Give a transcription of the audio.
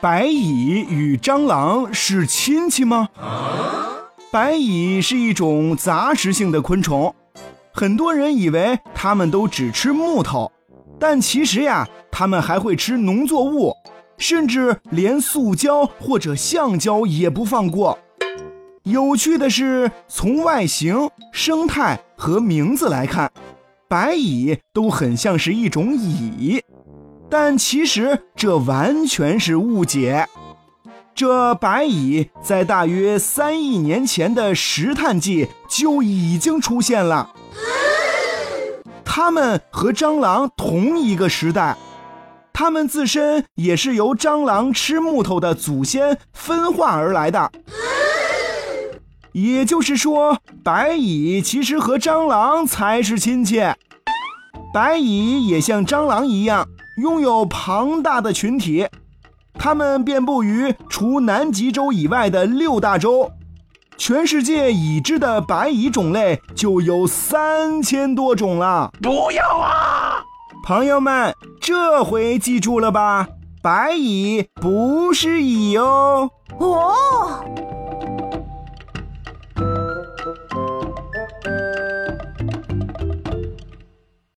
白蚁与蟑螂是亲戚吗？白蚁是一种杂食性的昆虫，很多人以为它们都只吃木头，但其实呀，它们还会吃农作物，甚至连塑胶或者橡胶也不放过。有趣的是，从外形、生态和名字来看，白蚁都很像是一种蚁，但其实这完全是误解。这白蚁在大约三亿年前的石炭纪就已经出现了，它们和蟑螂同一个时代，它们自身也是由蟑螂吃木头的祖先分化而来的。也就是说，白蚁其实和蟑螂才是亲戚。白蚁也像蟑螂一样，拥有庞大的群体。它们遍布于除南极洲以外的六大洲，全世界已知的白蚁种类就有三千多种了。不要啊！朋友们，这回记住了吧？白蚁不是蚁哦。哦，